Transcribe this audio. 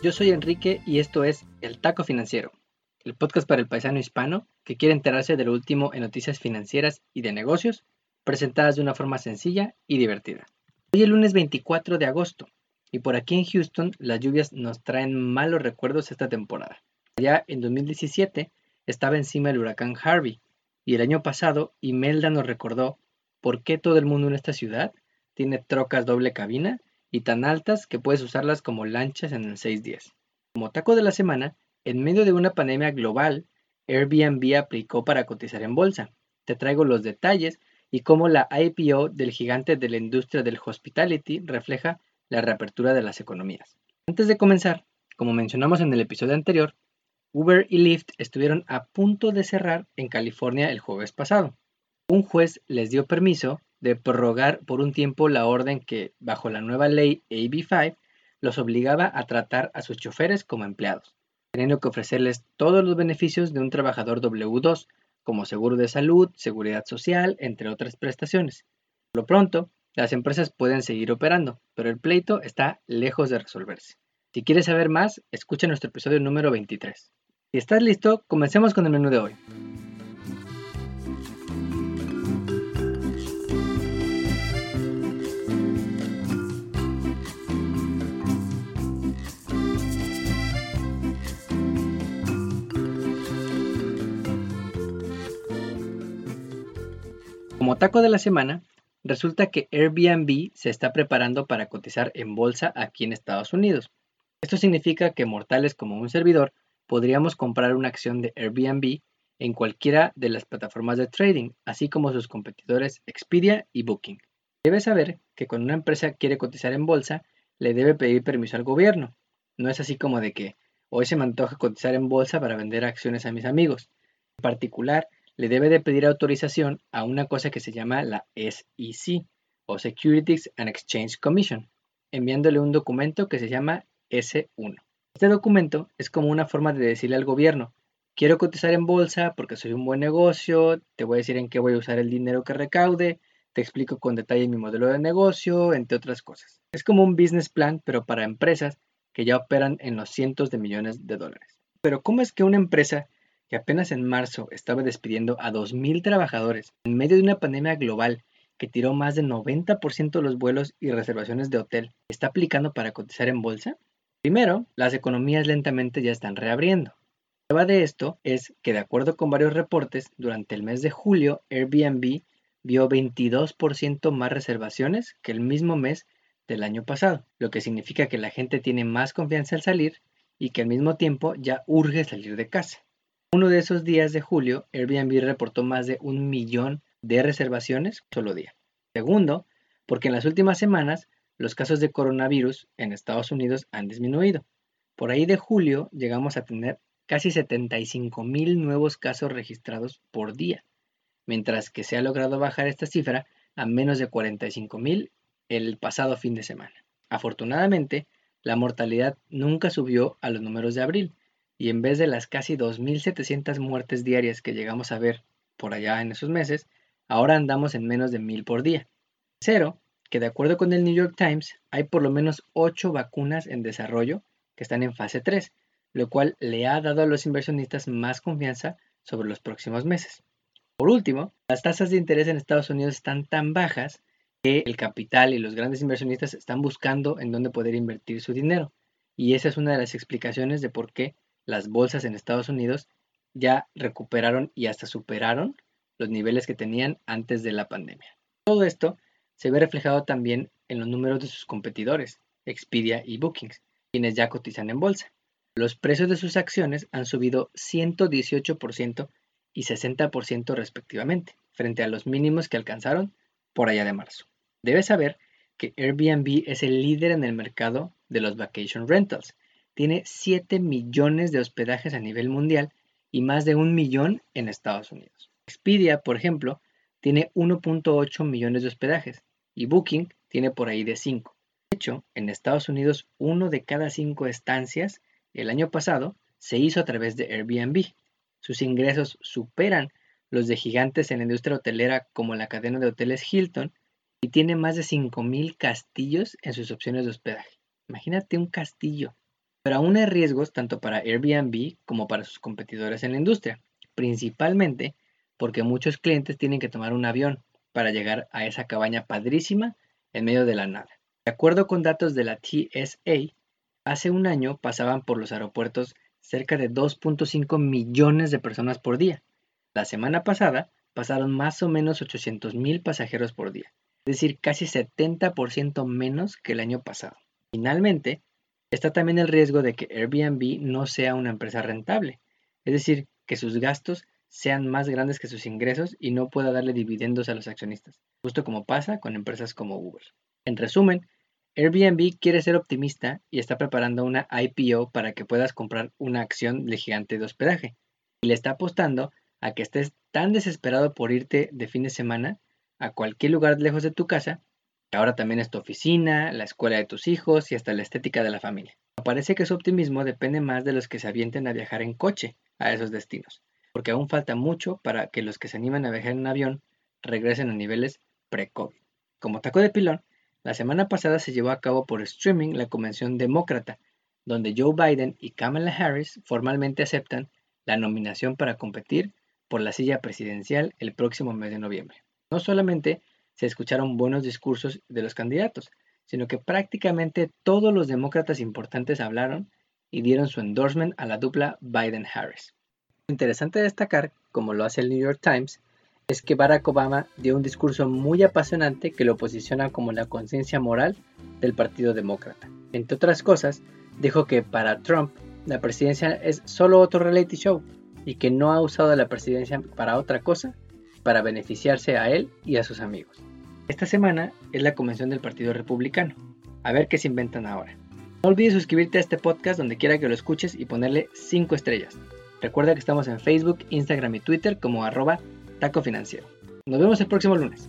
Yo soy Enrique y esto es El Taco Financiero, el podcast para el paisano hispano que quiere enterarse de lo último en noticias financieras y de negocios, presentadas de una forma sencilla y divertida. Hoy es lunes 24 de agosto y por aquí en Houston las lluvias nos traen malos recuerdos esta temporada. Ya en 2017 estaba encima el huracán Harvey y el año pasado Imelda nos recordó por qué todo el mundo en esta ciudad tiene trocas doble cabina y tan altas que puedes usarlas como lanchas en el 610. Como taco de la semana, en medio de una pandemia global, Airbnb aplicó para cotizar en bolsa. Te traigo los detalles y cómo la IPO del gigante de la industria del hospitality refleja la reapertura de las economías. Antes de comenzar, como mencionamos en el episodio anterior, Uber y Lyft estuvieron a punto de cerrar en California el jueves pasado. Un juez les dio permiso de prorrogar por un tiempo la orden que, bajo la nueva ley AB5, los obligaba a tratar a sus choferes como empleados, teniendo que ofrecerles todos los beneficios de un trabajador W2, como seguro de salud, seguridad social, entre otras prestaciones. Por lo pronto, las empresas pueden seguir operando, pero el pleito está lejos de resolverse. Si quieres saber más, escucha nuestro episodio número 23. Si estás listo, comencemos con el menú de hoy. Como taco de la semana, resulta que Airbnb se está preparando para cotizar en bolsa aquí en Estados Unidos. Esto significa que mortales como un servidor podríamos comprar una acción de Airbnb en cualquiera de las plataformas de trading, así como sus competidores Expedia y Booking. Debes saber que cuando una empresa quiere cotizar en bolsa, le debe pedir permiso al gobierno. No es así como de que hoy se me antoja cotizar en bolsa para vender acciones a mis amigos. En particular, le debe de pedir autorización a una cosa que se llama la SEC o Securities and Exchange Commission, enviándole un documento que se llama S1. Este documento es como una forma de decirle al gobierno, quiero cotizar en bolsa porque soy un buen negocio, te voy a decir en qué voy a usar el dinero que recaude, te explico con detalle mi modelo de negocio, entre otras cosas. Es como un business plan, pero para empresas que ya operan en los cientos de millones de dólares. Pero ¿cómo es que una empresa que apenas en marzo estaba despidiendo a 2.000 trabajadores en medio de una pandemia global que tiró más del 90% de los vuelos y reservaciones de hotel, está aplicando para cotizar en bolsa? Primero, las economías lentamente ya están reabriendo. La prueba de esto es que de acuerdo con varios reportes, durante el mes de julio Airbnb vio 22% más reservaciones que el mismo mes del año pasado, lo que significa que la gente tiene más confianza al salir y que al mismo tiempo ya urge salir de casa. Uno de esos días de julio, Airbnb reportó más de un millón de reservaciones solo día. Segundo, porque en las últimas semanas los casos de coronavirus en Estados Unidos han disminuido. Por ahí de julio llegamos a tener casi 75 mil nuevos casos registrados por día, mientras que se ha logrado bajar esta cifra a menos de 45 mil el pasado fin de semana. Afortunadamente, la mortalidad nunca subió a los números de abril, y en vez de las casi 2.700 muertes diarias que llegamos a ver por allá en esos meses, ahora andamos en menos de 1.000 por día. Cero, que de acuerdo con el New York Times, hay por lo menos 8 vacunas en desarrollo que están en fase 3, lo cual le ha dado a los inversionistas más confianza sobre los próximos meses. Por último, las tasas de interés en Estados Unidos están tan bajas que el capital y los grandes inversionistas están buscando en dónde poder invertir su dinero. Y esa es una de las explicaciones de por qué las bolsas en Estados Unidos ya recuperaron y hasta superaron los niveles que tenían antes de la pandemia. Todo esto se ve reflejado también en los números de sus competidores, Expedia y Bookings, quienes ya cotizan en bolsa. Los precios de sus acciones han subido 118% y 60% respectivamente, frente a los mínimos que alcanzaron por allá de marzo. Debes saber que Airbnb es el líder en el mercado de los vacation rentals tiene 7 millones de hospedajes a nivel mundial y más de un millón en Estados Unidos. Expedia, por ejemplo, tiene 1.8 millones de hospedajes y Booking tiene por ahí de 5. De hecho, en Estados Unidos, uno de cada cinco estancias el año pasado se hizo a través de Airbnb. Sus ingresos superan los de gigantes en la industria hotelera como la cadena de hoteles Hilton y tiene más de 5.000 castillos en sus opciones de hospedaje. Imagínate un castillo Pero aún hay riesgos tanto para Airbnb como para sus competidores en la industria, principalmente porque muchos clientes tienen que tomar un avión para llegar a esa cabaña padrísima en medio de la nada. De acuerdo con datos de la TSA, hace un año pasaban por los aeropuertos cerca de 2.5 millones de personas por día. La semana pasada pasaron más o menos 800 mil pasajeros por día, es decir, casi 70% menos que el año pasado. Finalmente, está también el riesgo de que Airbnb no sea una empresa rentable, es decir, que sus gastos sean más grandes que sus ingresos y no pueda darle dividendos a los accionistas, justo como pasa con empresas como Uber. En resumen, Airbnb quiere ser optimista y está preparando una IPO para que puedas comprar una acción del gigante de hospedaje. Y le está apostando a que estés tan desesperado por irte de fin de semana a cualquier lugar lejos de tu casa, ahora también es tu oficina, la escuela de tus hijos y hasta la estética de la familia. Parece que su optimismo depende más de los que se avienten a viajar en coche a esos destinos, porque aún falta mucho para que los que se animan a viajar en avión regresen a niveles pre-COVID. Como taco de pilón, la semana pasada se llevó a cabo por streaming la convención demócrata, donde Joe Biden y Kamala Harris formalmente aceptan la nominación para competir por la silla presidencial el próximo mes de noviembre. No solamente se escucharon buenos discursos de los candidatos, sino que prácticamente todos los demócratas importantes hablaron y dieron su endorsement a la dupla Biden-Harris. Interesante destacar, como lo hace el New York Times, es que Barack Obama dio un discurso muy apasionante que lo posiciona como la conciencia moral del Partido Demócrata. Entre otras cosas, dijo que para Trump la presidencia es solo otro reality show y que no ha usado la presidencia para otra cosa, para beneficiarse a él y a sus amigos. Esta semana es la convención del Partido Republicano. A ver qué se inventan ahora. No olvides suscribirte a este podcast donde quiera que lo escuches y ponerle 5 estrellas. Recuerda que estamos en Facebook, Instagram y Twitter como arroba taco financiero. Nos vemos el próximo lunes.